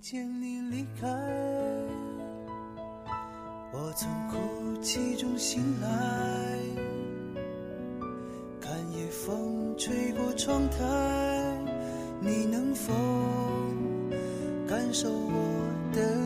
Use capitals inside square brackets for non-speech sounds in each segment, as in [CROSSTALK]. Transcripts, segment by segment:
见你离开，我从哭泣中醒来，看夜风吹过窗台，你能否感受我的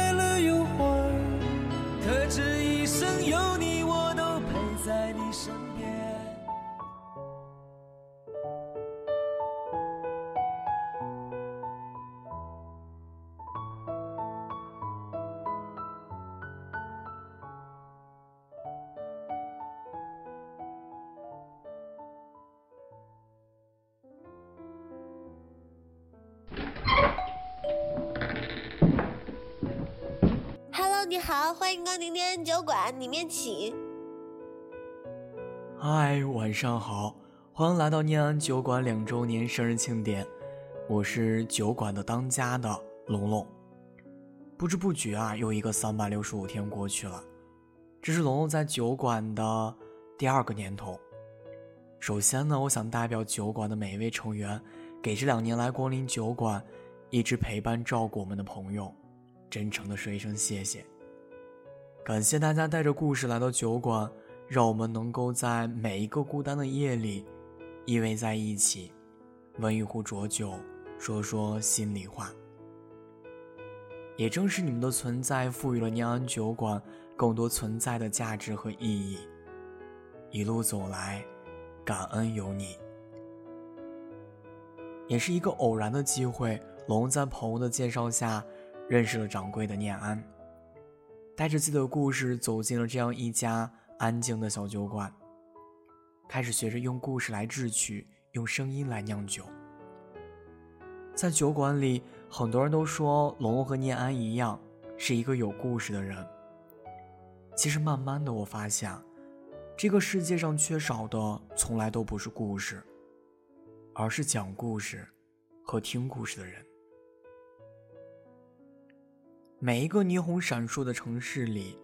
欢迎光临念安酒馆，里面请。嗨，晚上好，欢迎来到念安酒馆两周年生日庆典，我是酒馆的当家的龙龙。不知不觉啊，又一个三百六十五天过去了，这是龙龙在酒馆的第二个年头。首先呢，我想代表酒馆的每一位成员，给这两年来光临酒馆，一直陪伴照顾我们的朋友，真诚的说一声谢谢。感谢大家带着故事来到酒馆，让我们能够在每一个孤单的夜里依偎在一起，温一壶浊酒，说说心里话。也正是你们的存在，赋予了念安酒馆更多存在的价值和意义。一路走来，感恩有你。也是一个偶然的机会，龙在朋友的介绍下认识了掌柜的念安。带着自己的故事走进了这样一家安静的小酒馆，开始学着用故事来制曲，用声音来酿酒。在酒馆里，很多人都说龙龙和念安一样，是一个有故事的人。其实，慢慢的我发现，这个世界上缺少的从来都不是故事，而是讲故事和听故事的人。每一个霓虹闪烁的城市里，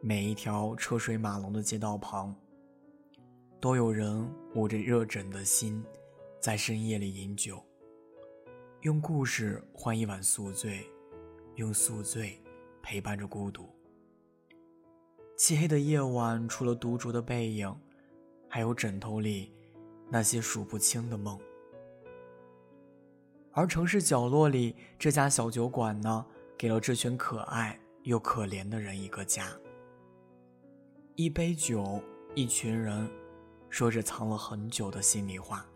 每一条车水马龙的街道旁，都有人捂着热枕的心，在深夜里饮酒，用故事换一碗宿醉，用宿醉陪伴着孤独。漆黑的夜晚，除了独酌的背影，还有枕头里那些数不清的梦。而城市角落里这家小酒馆呢？给了这群可爱又可怜的人一个家。一杯酒，一群人，说着藏了很久的心里话。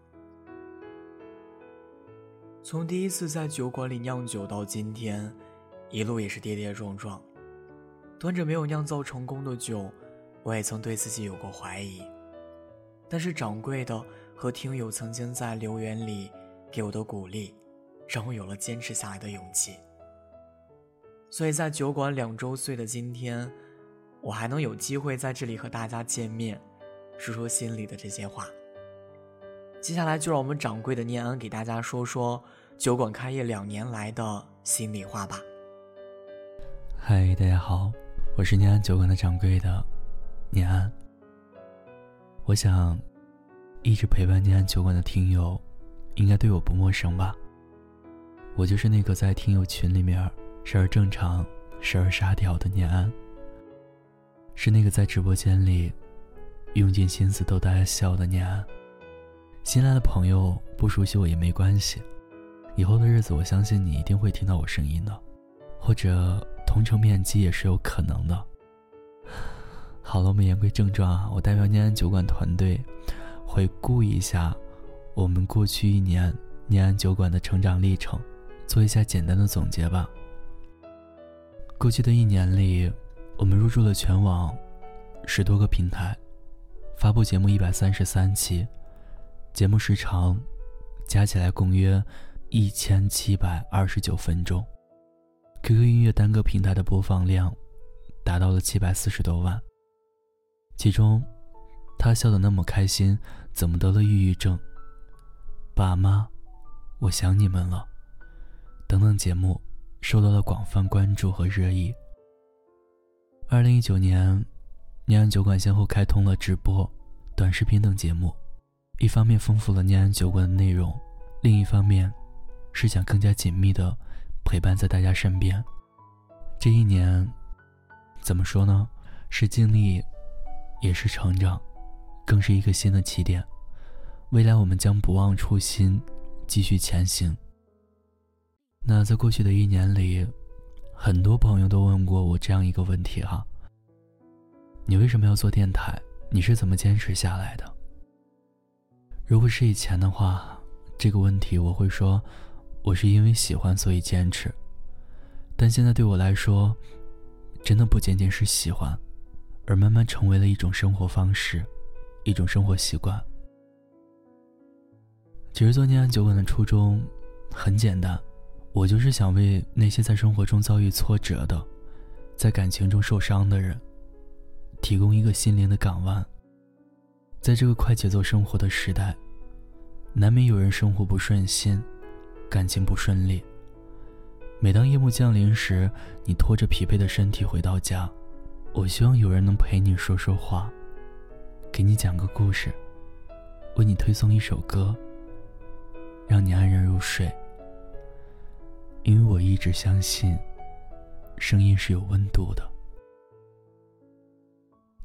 从第一次在酒馆里酿酒到今天，一路也是跌跌撞撞。端着没有酿造成功的酒，我也曾对自己有过怀疑。但是掌柜的和听友曾经在留言里给我的鼓励，让我有了坚持下来的勇气。所以在酒馆两周岁的今天，我还能有机会在这里和大家见面，说说心里的这些话。接下来就让我们掌柜的念安给大家说说酒馆开业两年来的心里话吧。嗨，大家好，我是念安酒馆的掌柜的念安。我想，一直陪伴念安酒馆的听友，应该对我不陌生吧？我就是那个在听友群里面。时而正常，时而沙雕的念安，是那个在直播间里用尽心思逗大家笑的念安。新来的朋友不熟悉我也没关系，以后的日子我相信你一定会听到我声音的，或者同城面基也是有可能的。好了，我们言归正传啊，我代表念安酒馆团队回顾一下我们过去一年念安酒馆的成长历程，做一下简单的总结吧。过去的一年里，我们入驻了全网十多个平台，发布节目一百三十三期，节目时长加起来共约一千七百二十九分钟，QQ 音乐单个平台的播放量达到了七百四十多万。其中，他笑得那么开心，怎么得了抑郁症？爸妈，我想你们了。等等节目受到了广泛关注和热议。二零一九年，念安酒馆先后开通了直播、短视频等节目，一方面丰富了念安酒馆的内容，另一方面是想更加紧密的陪伴在大家身边。这一年，怎么说呢？是经历，也是成长，更是一个新的起点。未来我们将不忘初心，继续前行。那在过去的一年里。很多朋友都问过我这样一个问题哈：你为什么要做电台？你是怎么坚持下来的？如果是以前的话，这个问题我会说，我是因为喜欢所以坚持。但现在对我来说，真的不仅仅是喜欢，而慢慢成为了一种生活方式，一种生活习惯。其实做念安酒馆的初衷很简单。我就是想为那些在生活中遭遇挫折的，在感情中受伤的人，提供一个心灵的港湾。在这个快节奏生活的时代，难免有人生活不顺心，感情不顺利。每当夜幕降临时，你拖着疲惫的身体回到家，我希望有人能陪你说说话，给你讲个故事，为你推送一首歌，让你安然入睡。因为我一直相信，声音是有温度的。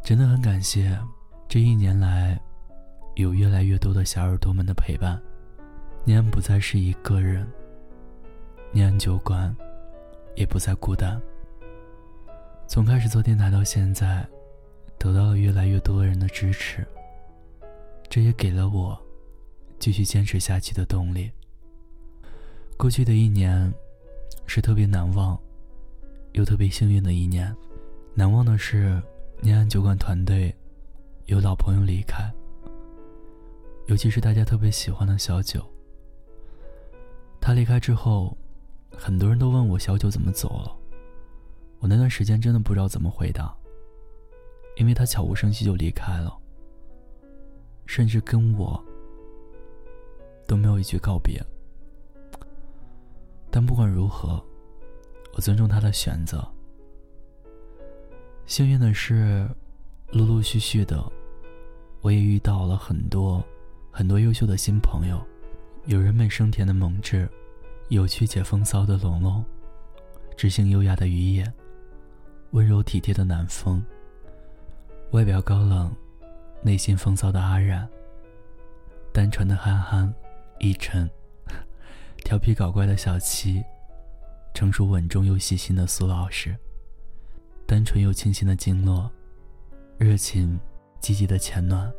真的很感谢这一年来，有越来越多的小耳朵们的陪伴，念安不再是一个人，念安酒馆也不再孤单。从开始做电台到现在，得到了越来越多人的支持，这也给了我继续坚持下去的动力。过去的一年。是特别难忘，又特别幸运的一年。难忘的是，念安酒馆团队有老朋友离开，尤其是大家特别喜欢的小九。他离开之后，很多人都问我小九怎么走了。我那段时间真的不知道怎么回答，因为他悄无声息就离开了，甚至跟我都没有一句告别。但不管如何，我尊重他的选择。幸运的是，陆陆续续的，我也遇到了很多很多优秀的新朋友，有人美声甜的萌志，有趣且风骚的龙龙，知性优雅的于野，温柔体贴的南风，外表高冷，内心风骚的阿然，单纯的憨憨，一晨。调皮搞怪的小七，成熟稳重又细心的苏老师，单纯又清新的经络，热情积极的钱暖，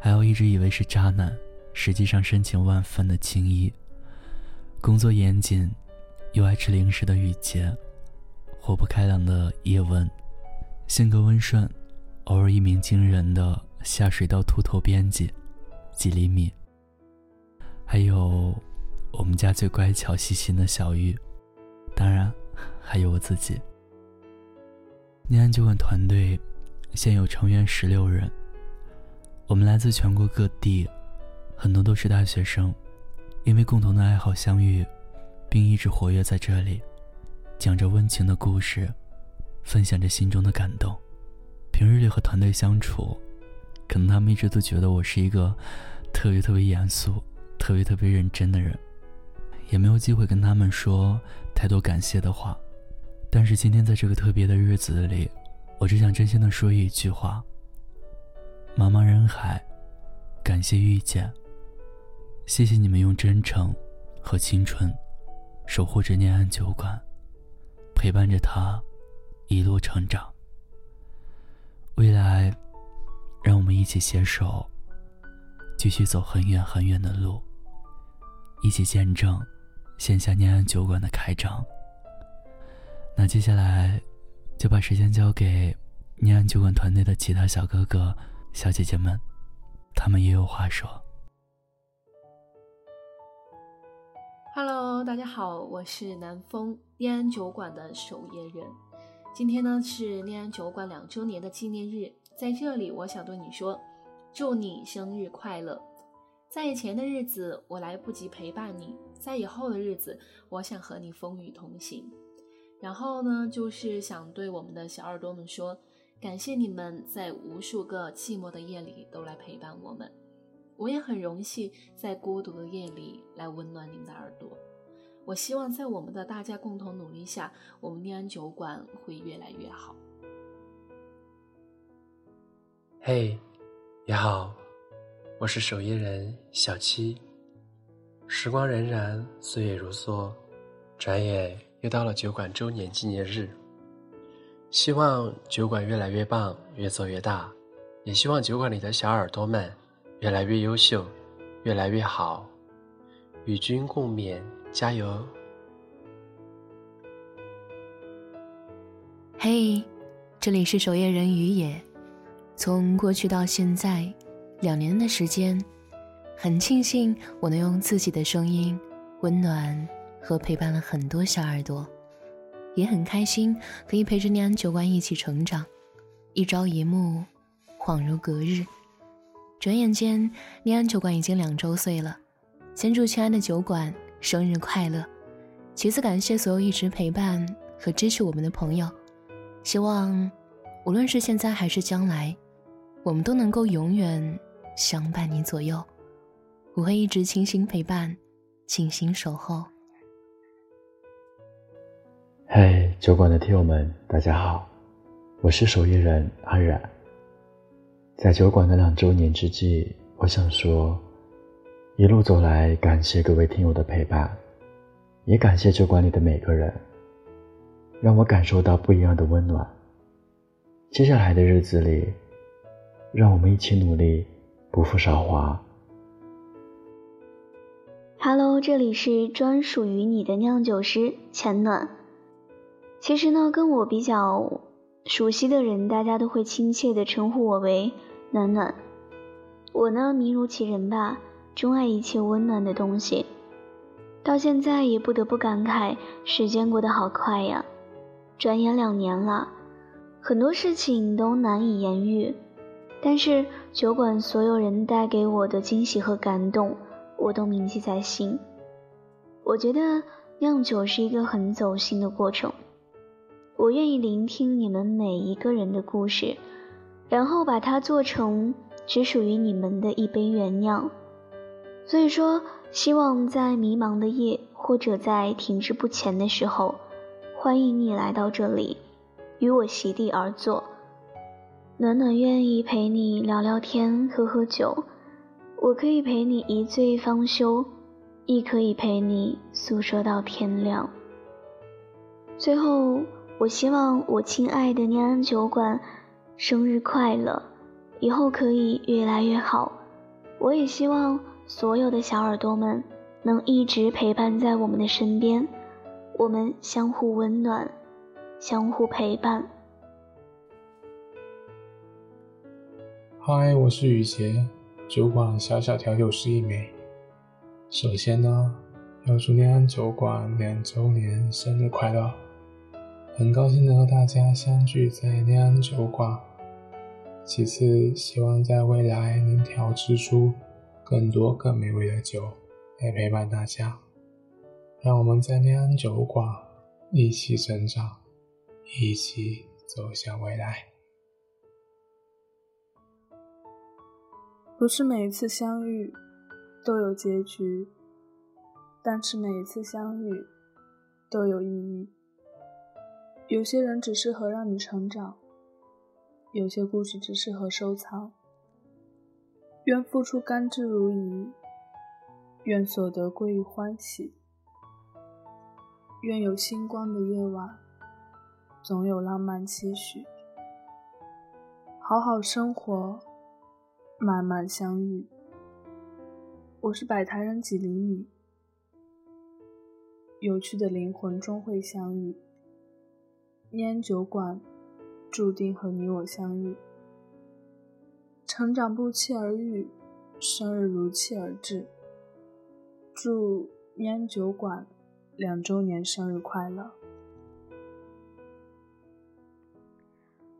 还有一直以为是渣男，实际上深情万分的青衣，工作严谨又爱吃零食的雨洁，活泼开朗的叶问，性格温顺，偶尔一鸣惊人的下水道秃头编辑几厘米，还有。我们家最乖巧细心的小玉，当然 [LAUGHS] 还有我自己。念安酒馆团队现有成员十六人，我们来自全国各地，很多都是大学生，因为共同的爱好相遇，并一直活跃在这里，讲着温情的故事，分享着心中的感动。平日里和团队相处，可能他们一直都觉得我是一个特别特别严肃、特别特别认真的人。也没有机会跟他们说太多感谢的话，但是今天在这个特别的日子里，我只想真心的说一句话：茫茫人海，感谢遇见。谢谢你们用真诚和青春守护着念安酒馆，陪伴着他一路成长。未来，让我们一起携手，继续走很远很远的路，一起见证。线下念安酒馆的开张。那接下来，就把时间交给念安酒馆团队的其他小哥哥、小姐姐们，他们也有话说。Hello，大家好，我是南风念安酒馆的守夜人。今天呢是念安酒馆两周年的纪念日，在这里我想对你说，祝你生日快乐。在以前的日子，我来不及陪伴你，在以后的日子我想和你风雨同行。然后呢，就是想对我们的小耳朵们说，感谢你们在无数个寂寞的夜里都来陪伴我们。我也很荣幸在孤独的夜里来温暖您的耳朵。我希望在我们的大家共同努力下，我们念安酒馆会越来越好。嘿，你好，我是守夜人小七。时光荏苒，岁月如梭，转眼又到了酒馆周年纪念日。希望酒馆越来越棒，越做越大，也希望酒馆里的小耳朵们。越来越优秀，越来越好，与君共勉，加油！嘿，这里是守夜人于野。从过去到现在，两年的时间，很庆幸我能用自己的声音温暖和陪伴了很多小耳朵，也很开心可以陪着念安酒馆一起成长。一朝一暮，恍如隔日。转眼间，念安酒馆已经两周岁了。先祝亲爱的酒馆生日快乐！其次，感谢所有一直陪伴和支持我们的朋友。希望，无论是现在还是将来，我们都能够永远相伴你左右。我会一直倾心陪伴，倾心守候。嗨，酒馆的听友们，大家好，我是守夜人安然。在酒馆的两周年之际，我想说，一路走来，感谢各位听友的陪伴，也感谢酒馆里的每个人，让我感受到不一样的温暖。接下来的日子里，让我们一起努力，不负韶华。Hello，这里是专属于你的酿酒师钱暖。其实呢，跟我比较。熟悉的人，大家都会亲切地称呼我为暖暖。我呢，名如其人吧，钟爱一切温暖的东西。到现在也不得不感慨，时间过得好快呀，转眼两年了，很多事情都难以言喻。但是酒馆所有人带给我的惊喜和感动，我都铭记在心。我觉得酿酒是一个很走心的过程。我愿意聆听你们每一个人的故事，然后把它做成只属于你们的一杯原酿。所以说，希望在迷茫的夜，或者在停滞不前的时候，欢迎你来到这里，与我席地而坐。暖暖愿意陪你聊聊天，喝喝酒。我可以陪你一醉方休，亦可以陪你诉说到天亮。最后。我希望我亲爱的念安酒馆生日快乐，以后可以越来越好。我也希望所有的小耳朵们能一直陪伴在我们的身边，我们相互温暖，相互陪伴。嗨，我是雨杰，酒馆小小调酒师一枚。首先呢，要祝念安酒馆两周年生日快乐。很高兴能和大家相聚在念安酒馆。其次，希望在未来能调制出更多更美味的酒来陪伴大家，让我们在念安酒馆一起成长，一起走向未来。不是每一次相遇都有结局，但是每一次相遇都有意义。有些人只适合让你成长，有些故事只适合收藏。愿付出甘之如饴，愿所得归于欢喜。愿有星光的夜晚，总有浪漫期许。好好生活，慢慢相遇。我是摆台人几厘米，有趣的灵魂终会相遇。烟酒馆，注定和你我相遇。成长不期而遇，生日如期而至。祝烟酒馆两周年生日快乐！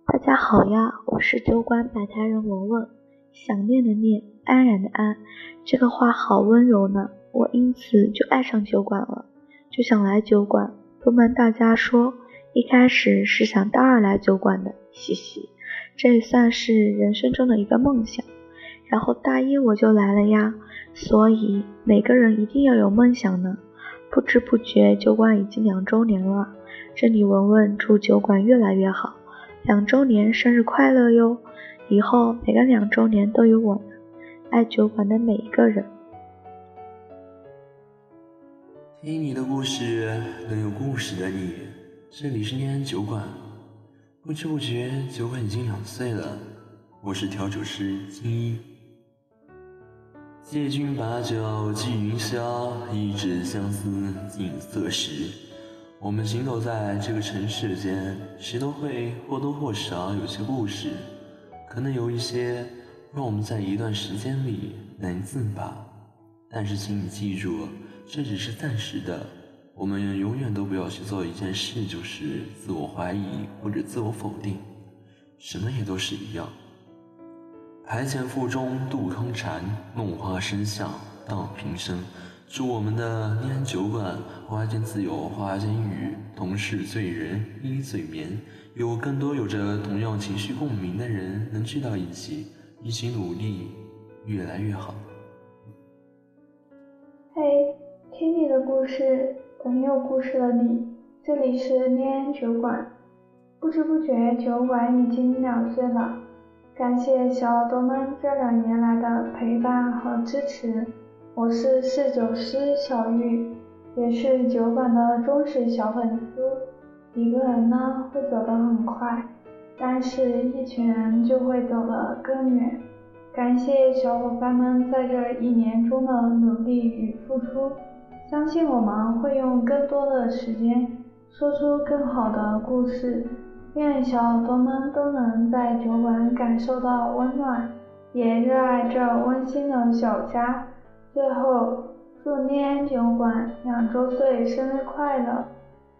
大家好呀，我是酒馆摆台人文文。想念的念，安然的安，这个话好温柔呢。我因此就爱上酒馆了，就想来酒馆。不瞒大家说，一开始是想大二来酒馆的，嘻嘻，这也算是人生中的一个梦想。然后大一我就来了呀，所以每个人一定要有梦想呢。不知不觉酒馆已经两周年了，这里文文祝酒馆越来越好，两周年生日快乐哟！以后每个两周年都有我呢，爱酒馆的每一个人。听你的故事，能有故事的你，这里是念安酒馆。不知不觉，酒馆已经两岁了。我是调酒师金一。借君把酒寄云霄，一纸相思锦瑟时。我们行走在这个城市间，谁都会或多或少有些故事。可能有一些让我们在一段时间里难自拔，但是请你记住，这只是暂时的。我们永远都不要去做一件事，就是自我怀疑或者自我否定，什么也都是一样。台前腹中杜康禅，弄花生相荡平生。祝我们的念安酒馆花间自有花间雨，同是醉人依醉眠。有更多有着同样情绪共鸣的人能聚到一起，一起努力，越来越好。嘿，听你的故事，等有故事的你。这里是念安酒馆，不知不觉酒馆已经两岁了。感谢小耳朵们这两年来的陪伴和支持。我是侍酒师小玉，也是酒馆的忠实小粉丝。一个人呢会走得很快，但是一群人就会走得更远。感谢小伙伴们在这一年中的努力与付出，相信我们会用更多的时间说出更好的故事。愿小耳朵们都能在酒馆感受到温暖，也热爱这温馨的小家。最后，祝念酒馆两周岁生日快乐！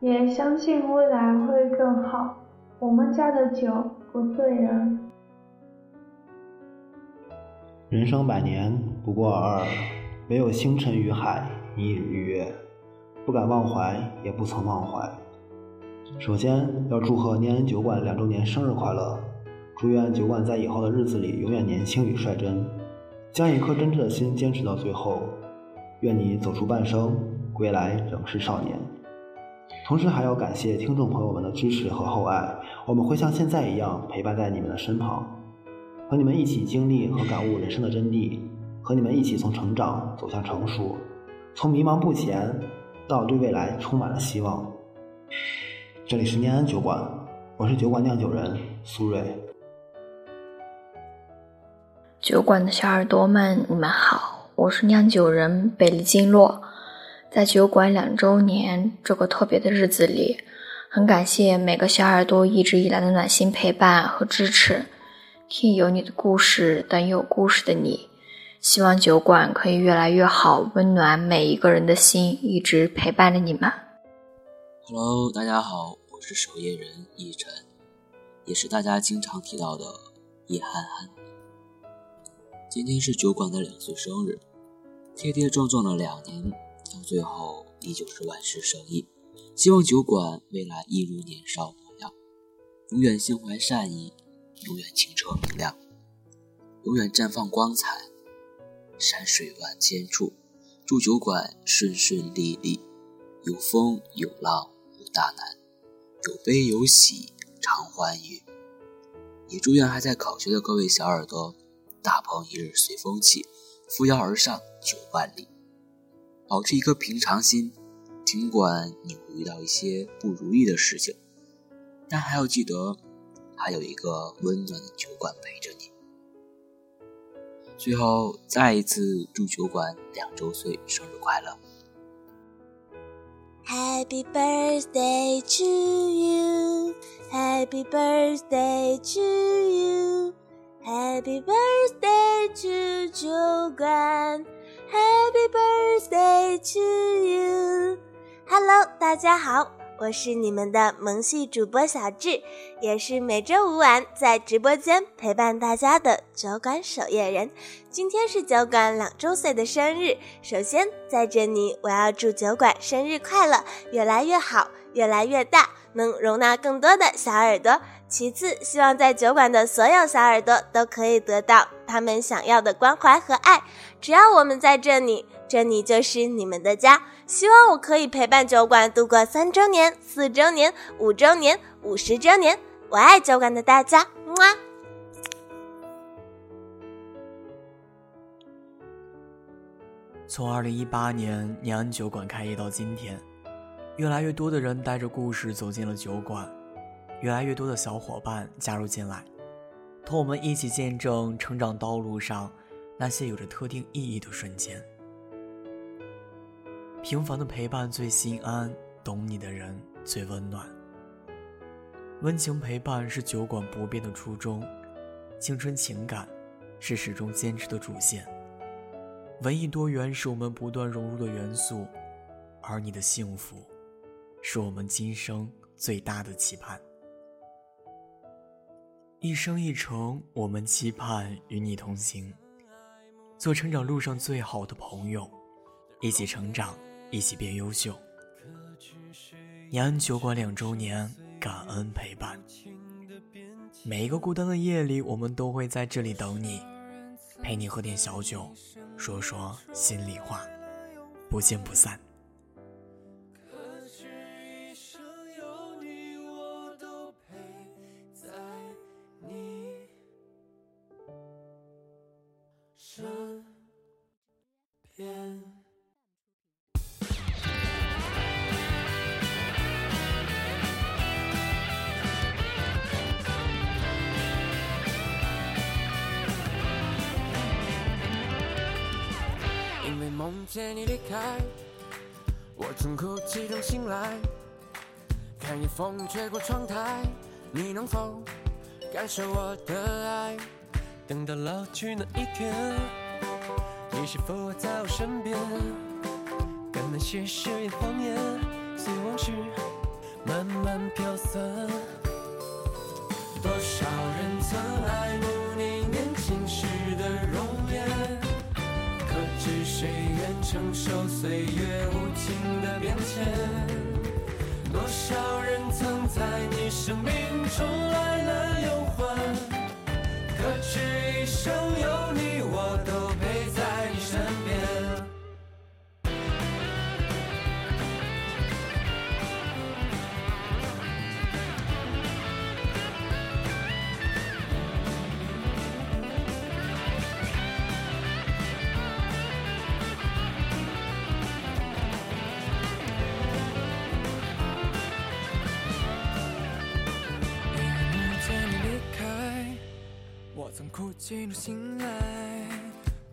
也相信未来会更好。我们家的酒不醉人。人生百年不过尔尔，唯有星辰与海，一日一月，不敢忘怀，也不曾忘怀。首先要祝贺念恩酒馆两周年生日快乐，祝愿酒馆在以后的日子里永远年轻与率真，将一颗真挚的心坚持到最后。愿你走出半生，归来仍是少年。同时还要感谢听众朋友们的支持和厚爱，我们会像现在一样陪伴在你们的身旁，和你们一起经历和感悟人生的真谛，和你们一起从成长走向成熟，从迷茫不前到对未来充满了希望。这里是念安酒馆，我是酒馆酿酒人苏瑞。酒馆的小耳朵们，你们好，我是酿酒人北离金洛。在酒馆两周年这个特别的日子里，很感谢每个小耳朵一直以来的暖心陪伴和支持。听有你的故事，等有故事的你。希望酒馆可以越来越好，温暖每一个人的心，一直陪伴着你们。Hello，大家好，我是守夜人叶晨，也是大家经常提到的叶憨憨。今天是酒馆的两岁生日，跌跌撞撞了两年。到最后依旧是万事胜意，希望酒馆未来一如年少模样，永远心怀善意，永远清澈明亮，永远绽放光彩。山水万千处，祝酒馆顺顺利利，有风有浪有大难，有悲有喜常欢愉。也祝愿还在考学的各位小耳朵，大鹏一日随风起，扶摇而上九万里。保持一颗平常心，尽管你会遇到一些不如意的事情，但还要记得，还有一个温暖的酒馆陪着你。最后，再一次祝酒馆两周岁生日快乐！Happy birthday to you，Happy birthday to you，Happy birthday to 酒馆。Happy birthday to you. Hello，大家好，我是你们的萌系主播小智，也是每周五晚在直播间陪伴大家的酒馆守夜人。今天是酒馆两周岁的生日，首先在这里我要祝酒馆生日快乐，越来越好，越来越大，能容纳更多的小耳朵。其次，希望在酒馆的所有小耳朵都可以得到他们想要的关怀和爱。只要我们在这里，这里就是你们的家。希望我可以陪伴酒馆度过三周年、四周年、五周年、五十周年。我爱酒馆的大家，哇。从二零一八年年酒馆开业到今天，越来越多的人带着故事走进了酒馆。越来越多的小伙伴加入进来，同我们一起见证成长道路上那些有着特定意义的瞬间。平凡的陪伴最心安，懂你的人最温暖。温情陪伴是酒馆不变的初衷，青春情感是始终坚持的主线。文艺多元是我们不断融入的元素，而你的幸福，是我们今生最大的期盼。一生一程，我们期盼与你同行，做成长路上最好的朋友，一起成长，一起变优秀。延安酒馆两周年，感恩陪伴。每一个孤单的夜里，我们都会在这里等你，陪你喝点小酒，说说心里话，不见不散。身边，因为梦见你离开，我从哭泣中醒来，看夜风吹过窗台，你能否感受我的爱？等到老去那一天，你是否还在我身边？跟那些誓言谎言，随往事慢慢飘散。多少人曾爱慕你年轻时的容颜，可知谁愿？承受岁月无情的变迁，多少人曾在你生命中来了又，可知一生有你，一路醒来，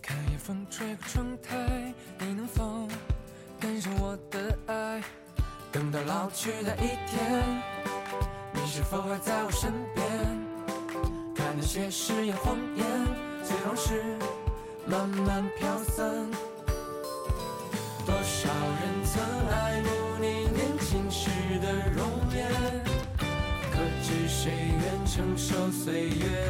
看夜风吹过窗台，你能否感受我的爱？等到老去的一天，你是否还在我身边？看那些誓言谎言，随往事慢慢飘散。多少人曾爱慕你年轻时的容颜？可知谁愿承受岁月